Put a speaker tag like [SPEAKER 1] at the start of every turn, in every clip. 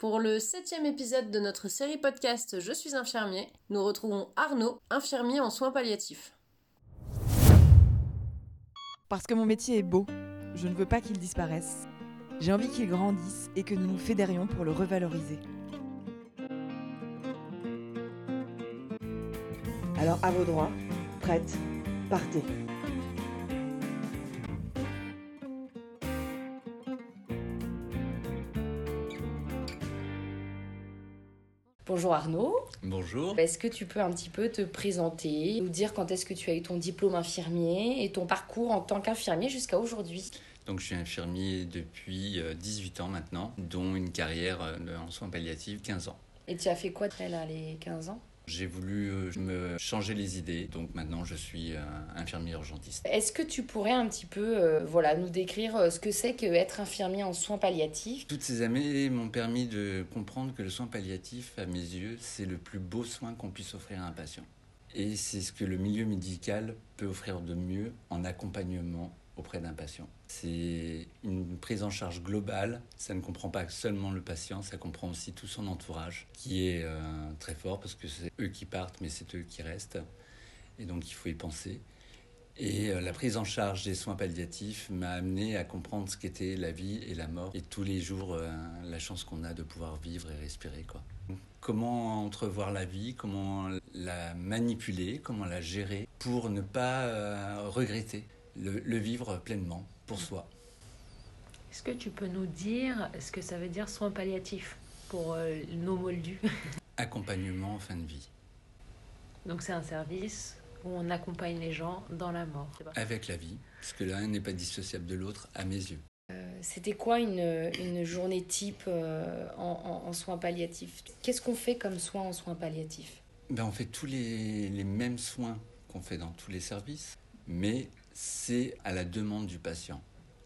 [SPEAKER 1] Pour le septième épisode de notre série podcast Je suis infirmier, nous retrouvons Arnaud, infirmier en soins palliatifs.
[SPEAKER 2] Parce que mon métier est beau, je ne veux pas qu'il disparaisse. J'ai envie qu'il grandisse et que nous nous fédérions pour le revaloriser. Alors à vos droits, prête, partez.
[SPEAKER 3] Bonjour Arnaud.
[SPEAKER 4] Bonjour.
[SPEAKER 3] Est-ce que tu peux un petit peu te présenter, nous dire quand est-ce que tu as eu ton diplôme infirmier et ton parcours en tant qu'infirmier jusqu'à aujourd'hui?
[SPEAKER 4] Donc je suis infirmier depuis 18 euh, ans maintenant, dont une carrière euh, en soins palliatifs 15 ans.
[SPEAKER 3] Et tu as fait quoi là les 15 ans?
[SPEAKER 4] J'ai voulu euh, me changer les idées, donc maintenant je suis euh, infirmier urgentiste.
[SPEAKER 3] Est-ce que tu pourrais un petit peu euh, voilà, nous décrire ce que c'est qu'être infirmier en soins palliatifs?
[SPEAKER 4] Toutes ces années m'ont permis de comprendre que le soin palliatif, à mes yeux, c'est le plus beau soin qu'on puisse offrir à un patient. Et c'est ce que le milieu médical peut offrir de mieux en accompagnement auprès d'un patient. C'est une prise en charge globale, ça ne comprend pas seulement le patient, ça comprend aussi tout son entourage, qui est euh, très fort parce que c'est eux qui partent, mais c'est eux qui restent. Et donc il faut y penser. Et euh, la prise en charge des soins palliatifs m'a amené à comprendre ce qu'était la vie et la mort, et tous les jours euh, la chance qu'on a de pouvoir vivre et respirer. Comment entrevoir la vie, comment la manipuler, comment la gérer pour ne pas regretter le, vivre pleinement pour soi.
[SPEAKER 5] Est-ce que tu peux nous dire ce que ça veut dire soins palliatifs pour euh, nos moldus?
[SPEAKER 4] Accompagnement en fin de vie.
[SPEAKER 5] Donc c'est un service où on accompagne les gens dans la mort.
[SPEAKER 4] Avec la vie, parce que l'un n'est pas dissociable de l'autre à mes yeux.
[SPEAKER 3] Euh, c'était quoi une, une, journée type euh, en, en, soins palliatifs? Qu'est-ce qu'on fait comme soins en soins palliatifs?
[SPEAKER 4] Ben, On fait tous les, les mêmes soins qu'on fait dans tous les services, mais c'est à la demande du patient.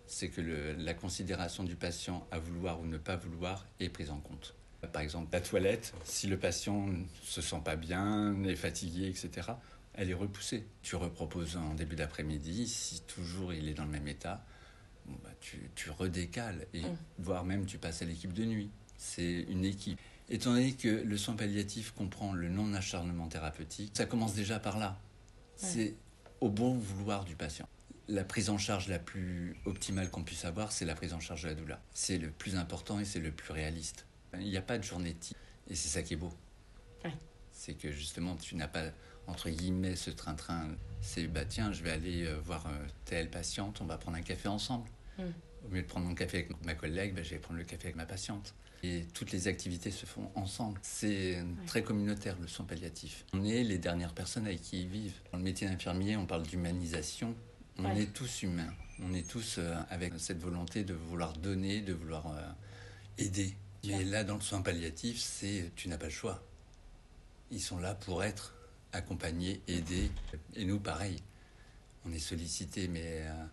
[SPEAKER 4] C'est que la considération du patient à vouloir ou ne pas vouloir est prise en compte. Par exemple, la toilette, si le patient ne se sent pas bien, est fatigué, etc., elle est repoussée. Tu reproposes en début d'après-midi, si toujours il est dans le même état, bah, tu, tu, redécales, et mm. voire même tu passes à l'équipe de nuit. C'est une équipe. Étant donné que le soin palliatif comprend le non-acharnement thérapeutique, ça commence déjà par là. C'est au bon vouloir du patient. La prise en charge la plus optimale qu'on puisse avoir, c'est la prise en charge de la douleur. C'est le plus important et c'est le plus réaliste. Il n'y a pas de journée type. Et c'est ça qui est beau. C'est que justement, tu n'as pas, entre guillemets, ce train-train. C'est, bah tiens, je vais aller euh, voir euh, telle patiente, on va prendre un café ensemble. Mm. Au lieu de prendre mon café avec ma collègue, bah, je vais prendre le café avec ma patiente. Et toutes les activités se font ensemble. C'est très communautaire, le soin palliatif. On est les dernières personnes avec qui ils vivent. Dans le métier d'infirmier, on parle d'humanisation. On est tous humains. On est tous euh, avec cette volonté de vouloir donner, de vouloir euh, aider. Mais là, dans le soin palliatif, c'est tu n'as pas le choix. Ils sont là pour être accompagnés, aidés. Et nous, pareil. On est sollicité, mais euh,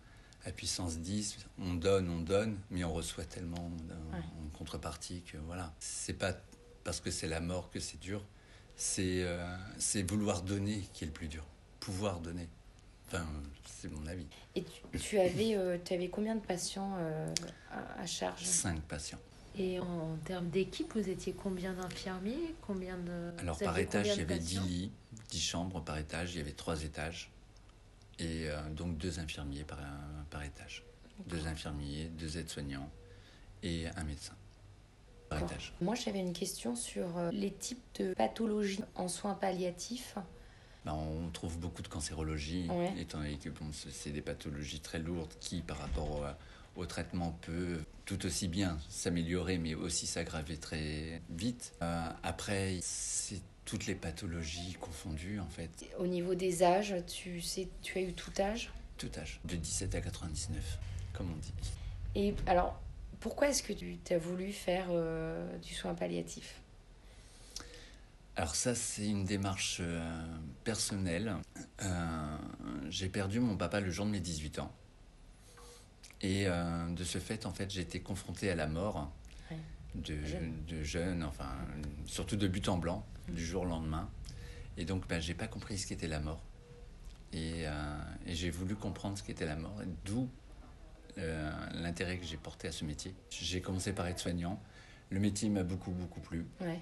[SPEAKER 4] à puissance 10, on donne, on donne, mais on reçoit tellement en, contrepartie que voilà. C'est pas parce que c'est la mort que c'est dur, c'est euh, c'est vouloir donner qui est le plus dur. Pouvoir donner. Enfin, c'est mon avis.
[SPEAKER 3] Et tu, avais, euh, tu avais combien de patients euh, à, charge?
[SPEAKER 4] Cinq patients.
[SPEAKER 5] Et en, termes d'équipe, vous étiez combien d'infirmiers? Combien de
[SPEAKER 4] Alors par étage, il y avait 10 lits, 10 chambres par étage, il y avait trois étages et euh, donc deux infirmiers par, par étage. Deux infirmiers, deux aides-soignants et un médecin par étage.
[SPEAKER 3] Moi, j'avais une question sur euh, les types de pathologies en soins palliatifs.
[SPEAKER 4] Ben, on trouve beaucoup de cancérologie, étant donné que bon, c'est des pathologies très lourdes qui, par rapport au, au traitement, peuvent tout aussi bien s'améliorer, mais aussi s'aggraver très vite. Euh, après, c'est toutes les pathologies confondues en fait.
[SPEAKER 3] Au niveau des âges, tu sais, tu as eu tout âge?
[SPEAKER 4] Tout âge, de 17 à 99, comme on dit.
[SPEAKER 3] Et alors, pourquoi est-ce que tu as voulu faire euh, du soin palliatif?
[SPEAKER 4] Alors ça, c'est une démarche euh, personnelle. Euh, j'ai perdu mon papa le jour de mes 18 ans. Et de ce fait, en fait, j'ai été confronté à la mort de, de jeunes, enfin, surtout de but en blanc, du jour au lendemain. Et donc, ben, j'ai pas compris ce qu'était la mort. Et, euh, et j'ai voulu comprendre ce qu'était la mort, d'où euh, l'intérêt que j'ai porté à ce métier. J'ai commencé par être soignant. Le métier m'a beaucoup, beaucoup plu.
[SPEAKER 3] Ouais.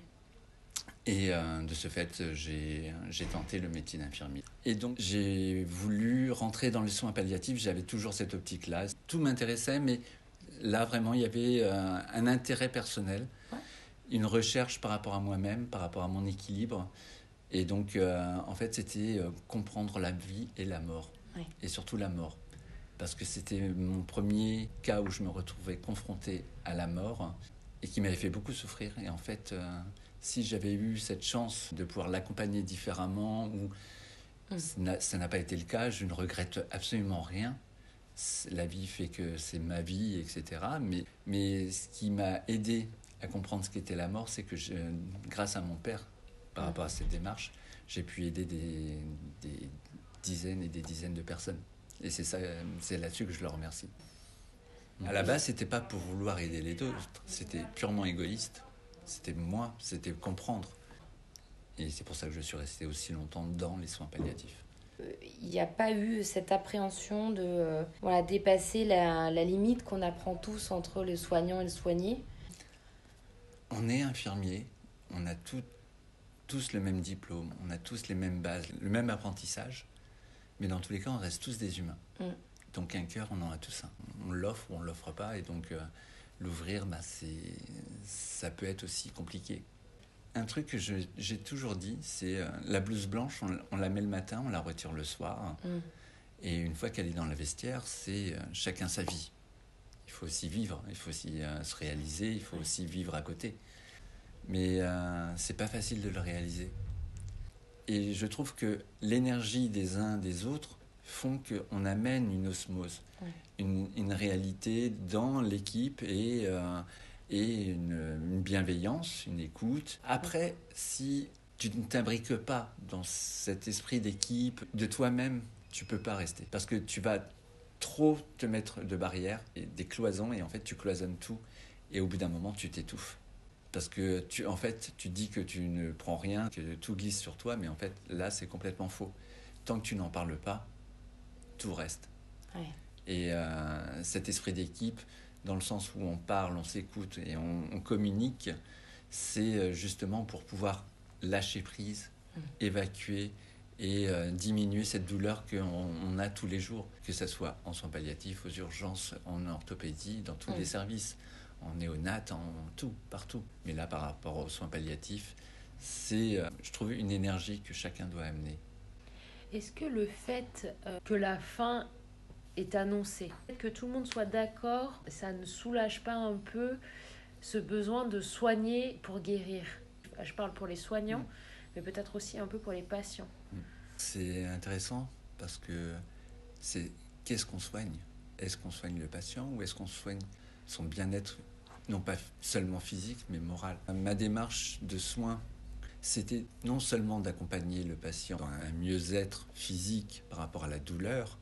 [SPEAKER 4] Et euh, de ce fait, j'ai j'ai tenté le métier d'infirmier. Et donc, j'ai voulu rentrer dans les soins palliatifs. J'avais toujours cette optique-là. Tout m'intéressait, mais là, vraiment, il y avait euh, un intérêt personnel,
[SPEAKER 3] Ouais.
[SPEAKER 4] une recherche par rapport à moi-même, par rapport à mon équilibre. Et donc, euh, en fait, c'était euh, comprendre la vie et la mort.
[SPEAKER 3] Ouais.
[SPEAKER 4] Et surtout la mort. Parce que c'était mon premier cas où je me retrouvais confronté à la mort et qui m'avait fait beaucoup souffrir. Et en fait, euh, si j'avais eu cette chance de pouvoir l'accompagner différemment, ou
[SPEAKER 3] Mm.
[SPEAKER 4] n'a- ça n'a pas été le cas, je ne regrette absolument rien. La vie fait que c'est ma vie, etc. Mais, ce qui m'a aidé à comprendre ce qu'était la mort, c'est que grâce à mon père, par rapport à cette démarche, j'ai pu aider des, dizaines et des dizaines de personnes. Et c'est là-dessus que je le remercie. À la base, c'était pas pour vouloir aider les autres, c'était purement égoïste. C'était moi, c'était comprendre. Et c'est pour ça que je suis resté aussi longtemps dans les soins palliatifs.
[SPEAKER 3] Il n'y a pas eu cette appréhension de euh, voilà, dépasser la, la limite qu'on apprend tous entre le soignant et le soigné.
[SPEAKER 4] On est infirmier, on a tout- tous le même diplôme, on a tous les mêmes bases, le même apprentissage, mais dans tous les cas, on reste tous des humains.
[SPEAKER 3] Mm.
[SPEAKER 4] Donc un cœur, on en a tous un. On l'offre ou on l'offre pas, et donc euh, l'ouvrir, bah, ça peut être aussi compliqué. Un truc que j'ai toujours dit, c'est euh, la blouse blanche, on, on la met le matin, on la retire le soir,
[SPEAKER 3] Mm.
[SPEAKER 4] et une fois qu'elle est dans la vestiaire, c'est euh, chacun sa vie. Il faut aussi vivre, il faut aussi euh, se réaliser, il faut aussi vivre à côté. Mais c'est pas facile de le réaliser. Et je trouve que l'énergie des uns des autres font qu'on amène une osmose, une, une réalité dans l'équipe et, et une, une bienveillance, une écoute. Après, si tu ne t'imbriques pas dans cet esprit d'équipe, de toi-même, tu peux pas rester. Parce que tu vas trop te mettre de barrières et des cloisons et en fait tu cloisonnes tout et au bout d'un moment tu t'étouffes. Parce que tu, en fait, tu dis que tu ne prends rien, que tout glisse sur toi, mais en fait, là, c'est complètement faux. Tant que tu n'en parles pas, tout reste.
[SPEAKER 3] Ouais.
[SPEAKER 4] Et euh, cet esprit d'équipe, dans le sens où on parle, on s'écoute et on, on communique, c'est euh, justement pour pouvoir lâcher prise,
[SPEAKER 3] Mm.
[SPEAKER 4] évacuer et euh, diminuer cette douleur qu'on on a tous les jours, que ce soit en soins palliatifs, aux urgences, en orthopédie, dans tous
[SPEAKER 3] Mm.
[SPEAKER 4] les services, en néonat, en tout, partout. Mais là, par rapport aux soins palliatifs, c'est, euh, je trouve, une énergie que chacun doit amener.
[SPEAKER 5] Est-ce que le fait euh, que la fin est annoncée, que tout le monde soit d'accord, ça ne soulage pas un peu ce besoin de soigner pour guérir. Je parle pour les soignants,
[SPEAKER 4] Mm.
[SPEAKER 5] mais peut-être aussi un peu pour les patients.
[SPEAKER 4] C'est intéressant parce que c'est qu'est-ce qu'on soigne? Est-ce qu'on soigne le patient ou est-ce qu'on soigne son bien-être, non pas seulement physique, mais moral? Ma démarche de soins, c'était non seulement d'accompagner le patient dans un mieux-être physique par rapport à la douleur,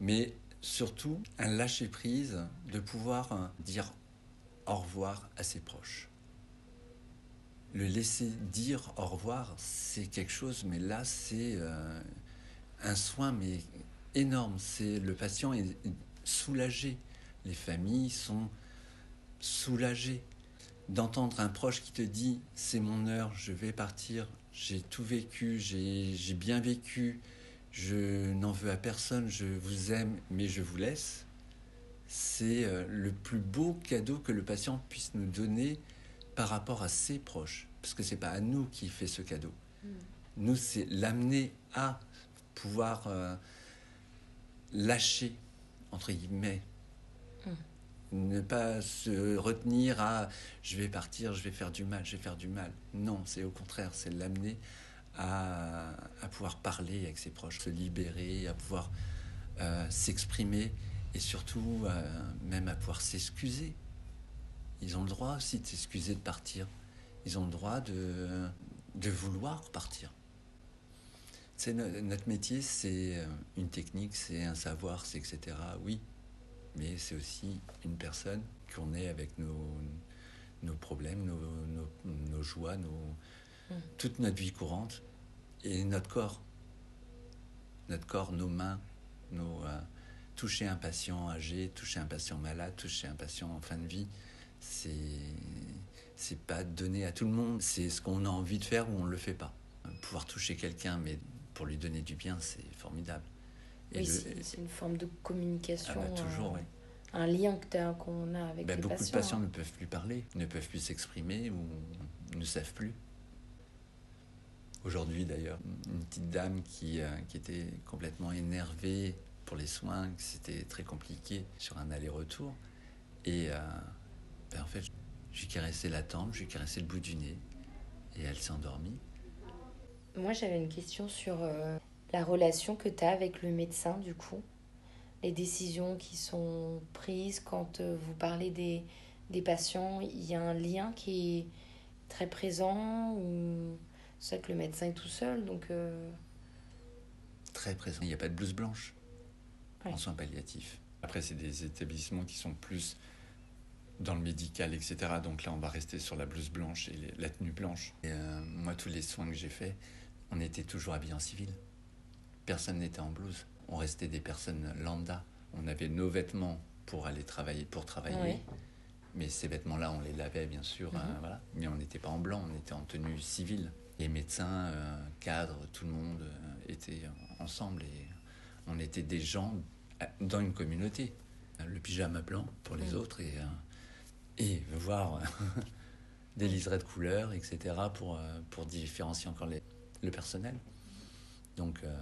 [SPEAKER 4] mais surtout un lâcher-prise de pouvoir euh, dire au revoir à ses proches. Le laisser dire au revoir, c'est quelque chose, mais là, c'est euh, un soin, mais énorme. C'est le patient est soulagé, les familles sont soulagées d'entendre un proche qui te dit c'est mon heure, je vais partir, j'ai tout vécu, j'ai j'ai bien vécu, je n'en veux à personne, je vous aime, mais je vous laisse. C'est euh, le plus beau cadeau que le patient puisse nous donner par rapport à ses proches, parce que c'est pas à nous qui fait ce cadeau. Nous, c'est l'amener à pouvoir euh, lâcher entre guillemets, ne pas se retenir à je vais partir, je vais faire du mal, je vais faire du mal. Non, c'est au contraire, c'est l'amener à, pouvoir parler avec ses proches, se libérer, à pouvoir euh, s'exprimer et surtout euh, même à pouvoir s'excuser. Ils ont le droit aussi de s'excuser de partir. Ils ont le droit de, de vouloir partir. C'est no- notre métier, c'est euh, une technique, c'est un savoir, c'est etc. Oui, mais c'est aussi une personne qu'on est avec nos, nos problèmes, nos, nos joies, nos, Toute notre vie courante et notre corps. Notre corps, nos mains, nos, euh, toucher un patient âgé, toucher un patient malade, toucher un patient en fin de vie, c'est c'est pas donné à tout le monde. C'est ce qu'on a envie de faire ou on ne le fait pas. Pouvoir toucher quelqu'un, mais pour lui donner du bien, c'est formidable.
[SPEAKER 3] Et oui, c'est une forme de communication.
[SPEAKER 4] Ah bah, toujours, oui.
[SPEAKER 3] Un lien qu'on a avec
[SPEAKER 4] bah,
[SPEAKER 3] les
[SPEAKER 4] beaucoup
[SPEAKER 3] patients.
[SPEAKER 4] de patients ne peuvent plus parler, ne peuvent plus s'exprimer ou ne savent plus. Aujourd'hui d'ailleurs, une petite dame qui, euh, qui était complètement énervée pour les soins, que c'était très compliqué sur un aller-retour. Et euh, ben, en fait, j'ai caressé la tempe, j'ai caressé le bout du nez et elle s'est endormie.
[SPEAKER 3] Moi, j'avais une question sur euh, la relation que tu as avec le médecin, du coup. Les décisions qui sont prises quand vous parlez des, des patients, il y a un lien qui est très présent ou c'est que le médecin est tout seul, donc... Euh...
[SPEAKER 4] Très présent. Il n'y a pas de blouse blanche ouais. en soins palliatifs. Après, c'est des établissements qui sont plus dans le médical, etc. Donc là, on va rester sur la blouse blanche et les, la tenue blanche. Et euh, moi, tous les soins que j'ai faits, on était toujours habillés en civil. Personne n'était en blouse. On restait des personnes lambda. On avait nos vêtements pour aller travailler, pour travailler.
[SPEAKER 3] Ouais.
[SPEAKER 4] Mais ces vêtements-là, on les lavait, bien sûr.
[SPEAKER 3] Mhm.
[SPEAKER 4] euh, voilà. Mais on n'était pas en blanc, on était en tenue civile. Les médecins, euh, cadres, tout le monde euh, était ensemble. Et on était des gens dans une communauté. Le pyjama blanc pour les autres et, euh, et voir des liserés de couleurs, etc. pour, pour différencier encore les, le personnel. Donc, euh,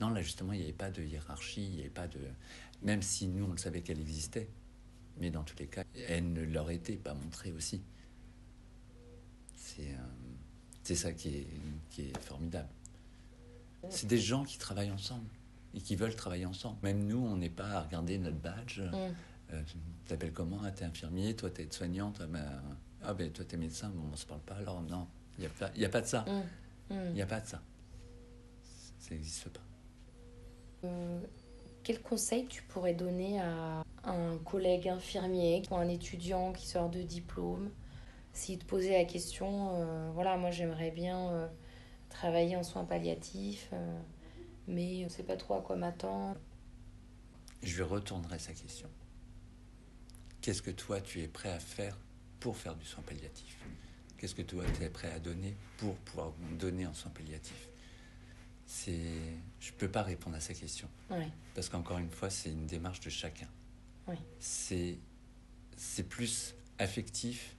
[SPEAKER 4] non, là justement, il n'y avait pas de hiérarchie, il n'y avait pas de. Même si nous, on le savait qu'elle existait, mais dans tous les cas, elle ne leur était pas montrée aussi. C'est euh, c'est ça qui est, qui est formidable. C'est des gens qui travaillent ensemble et qui veulent travailler ensemble. Même nous, on n'est pas à regarder notre badge.
[SPEAKER 3] Mm.
[SPEAKER 4] Euh, t'appelles comment? Ah, T'es infirmier, toi t'es soignante, ah ben, ah ben toi t'es médecin, bon on se parle pas alors non, il n'y a, a pas de ça,
[SPEAKER 3] Mm.
[SPEAKER 4] il
[SPEAKER 3] Mm.
[SPEAKER 4] n'y a pas de ça. Ça n'existe pas.
[SPEAKER 3] Euh, quel conseil tu pourrais donner à un collègue infirmier ou un étudiant qui sort de diplôme? S'il te posait la question euh, voilà moi j'aimerais bien euh, travailler en soins palliatifs euh, mais je ne sais pas trop à quoi m'attendre
[SPEAKER 4] Je lui retournerai sa question. Qu'est-ce que toi tu es prêt à faire pour faire du soin palliatif? Qu'est-ce que toi tu es prêt à donner pour pouvoir donner en soins palliatifs C'est, je peux pas répondre à sa question parce qu'encore une fois c'est une démarche de chacun.
[SPEAKER 3] Oui.
[SPEAKER 4] C'est, c'est plus affectif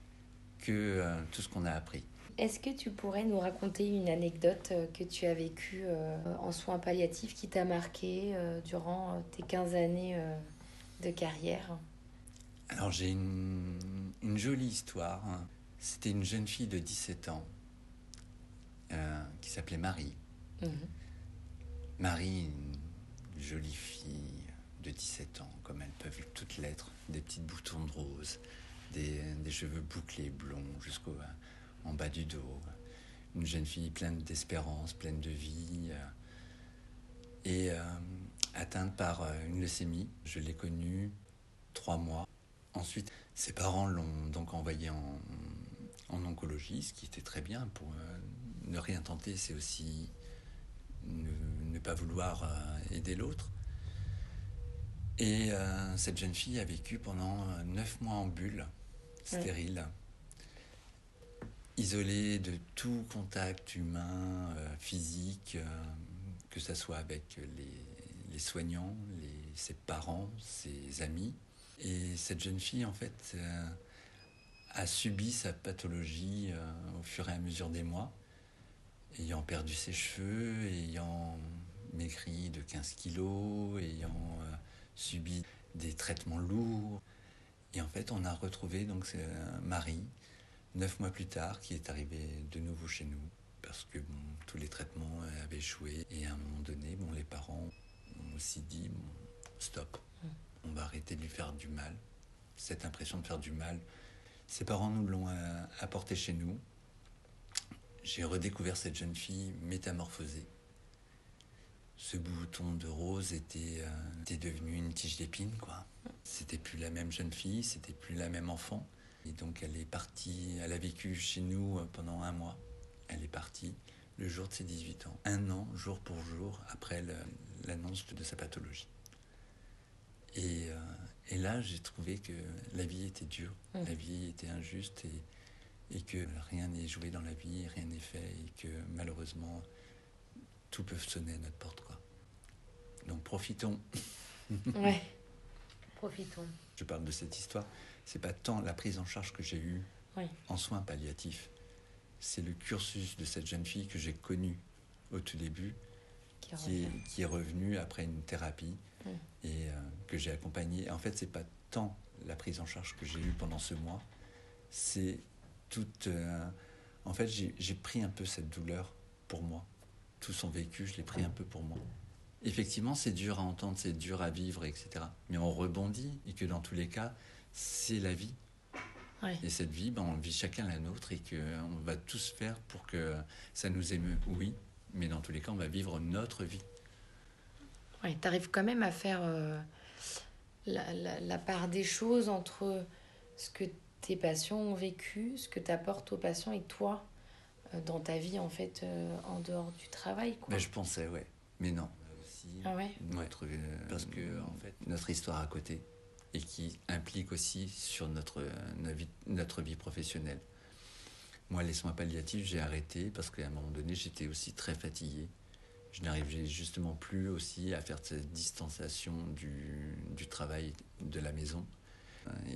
[SPEAKER 4] que euh, tout ce qu'on a appris.
[SPEAKER 3] Est-ce que tu pourrais nous raconter une anecdote euh, que tu as vécue euh, en soins palliatifs qui t'a marqué euh, durant tes 15 années de carrière?
[SPEAKER 4] Alors j'ai une, une jolie histoire. C'était une jeune fille de 17 ans qui s'appelait Marie.
[SPEAKER 3] Mhm.
[SPEAKER 4] Marie, une jolie fille de 17 ans, comme elles peuvent toutes l'être, des petites boutons de rose, des, cheveux bouclés blonds jusqu'au en bas du dos. Une jeune fille pleine d'espérance, pleine de vie. euh, et euh, atteinte par euh, une leucémie. Je l'ai connue trois mois. Ensuite, ses parents l'ont donc envoyée en, en oncologie, ce qui était très bien. Pour ne rien tenter, c'est aussi ne, pas vouloir aider l'autre. Et cette jeune fille a vécu pendant neuf mois en bulle, stérile, isolée de tout contact humain, euh, physique, euh, que ce soit avec les, les soignants, ses parents, ses amis. Et cette jeune fille, en fait, euh, a subi sa pathologie au fur et à mesure des mois, ayant perdu ses cheveux, ayant maigri de 15 kilos, ayant subi des traitements lourds. Et en fait, on a retrouvé donc euh, Marie, neuf mois plus tard, qui est arrivée de nouveau chez nous, parce que bon, tous les traitements euh, avaient échoué. Et à un moment donné, bon, les parents ont aussi dit bon, stop, on va arrêter de lui faire du mal. Cette impression de faire du mal, ses parents nous l'ont euh, apporté chez nous. J'ai redécouvert cette jeune fille métamorphosée. Ce bouton de rose était, euh, était devenu une tige d'épine, quoi. C'était plus la même jeune fille, c'était plus la même enfant. Et donc elle est partie, elle a vécu chez nous euh, pendant un mois. Elle est partie le jour de ses 18 ans. Un an, jour pour jour, après l'annonce de sa pathologie. Et, euh, et là, j'ai trouvé que la vie était dure,
[SPEAKER 3] Mm.
[SPEAKER 4] la vie était injuste et, et que rien n'est joué dans la vie, rien n'est fait et que malheureusement tout peut sonner à notre porte. Quoi. Donc profitons.
[SPEAKER 3] Ouais.
[SPEAKER 5] Profitons.
[SPEAKER 4] Je parle de cette histoire, c'est pas tant la prise en charge que j'ai eue
[SPEAKER 3] Oui.
[SPEAKER 4] en soins palliatifs, c'est le cursus de cette jeune fille que j'ai connue au tout début,
[SPEAKER 3] Qui
[SPEAKER 4] qui est,
[SPEAKER 3] revient.
[SPEAKER 4] qui est revenue après une thérapie et euh, que j'ai accompagnée. En fait, c'est pas tant la prise en charge que j'ai eue pendant ce mois, c'est toute. euh, en fait, j'ai pris un peu cette douleur pour moi. Tout son vécu, je l'ai pris un peu pour moi. Effectivement, c'est dur à entendre, c'est dur à vivre, etc. Mais on rebondit et que dans tous les cas, c'est la vie.
[SPEAKER 3] Ouais.
[SPEAKER 4] Et cette vie, ben, on vit chacun la nôtre et qu'on va tous faire pour que ça nous émeut, oui. Mais dans tous les cas, on va vivre notre vie.
[SPEAKER 3] Ouais, t'arrives quand même à faire euh, la, la- la part des choses entre ce que tes patients ont vécu, ce que tu apportes aux patients et toi? euh, dans ta vie en fait euh, en dehors du travail. Quoi.
[SPEAKER 4] Ben, je pensais, ouais. Mais non. Aussi,
[SPEAKER 3] Ah ouais?
[SPEAKER 4] Notre, euh, parce que en fait, notre histoire à côté et qui implique aussi sur notre, euh, notre, vie, notre vie professionnelle. Moi, les soins palliatifs, j'ai arrêté parce qu'à un moment donné, j'étais aussi très fatigué. Je n'arrivais justement plus aussi à faire cette distanciation du, du travail de la maison.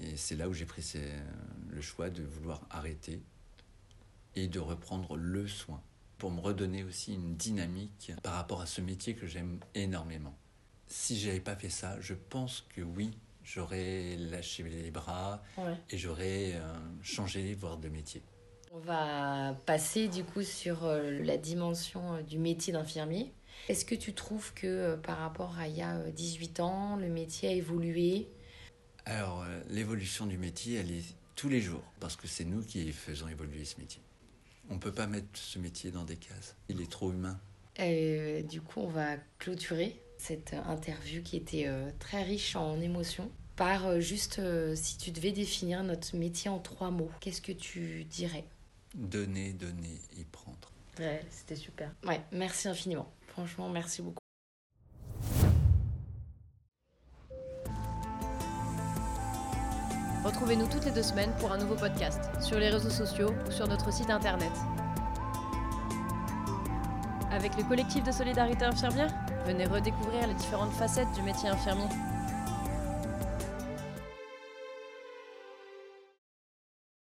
[SPEAKER 4] Et c'est là où j'ai pris ces- le choix de vouloir arrêter et de reprendre le soin pour me redonner aussi une dynamique par rapport à ce métier que j'aime énormément. Si j'avais pas fait ça, je pense que oui, j'aurais lâché les bras
[SPEAKER 3] Ouais.
[SPEAKER 4] et j'aurais euh, changé, voire de métier.
[SPEAKER 3] On va passer du coup sur euh, la dimension euh, du métier d'infirmier. Est-ce que tu trouves que euh, par rapport à il y a euh, 18 ans, le métier a évolué?
[SPEAKER 4] Alors, l'évolution du métier, elle est tous les jours, parce que c'est nous qui faisons évoluer ce métier. On ne peut pas mettre ce métier dans des cases. Il est trop humain.
[SPEAKER 3] Euh, Du coup, on va clôturer cette euh, interview qui était euh, très riche en émotions par juste si tu devais définir notre métier en trois mots, qu'est-ce que tu dirais?
[SPEAKER 4] Donner, donner et prendre.
[SPEAKER 5] Ouais, c'était super.
[SPEAKER 3] Ouais, merci infiniment. Franchement, merci beaucoup.
[SPEAKER 1] Retrouvez-nous toutes les deux semaines pour un nouveau podcast, sur les réseaux sociaux ou sur notre site internet. Avec le collectif de solidarité infirmière, venez redécouvrir les différentes facettes du métier infirmier.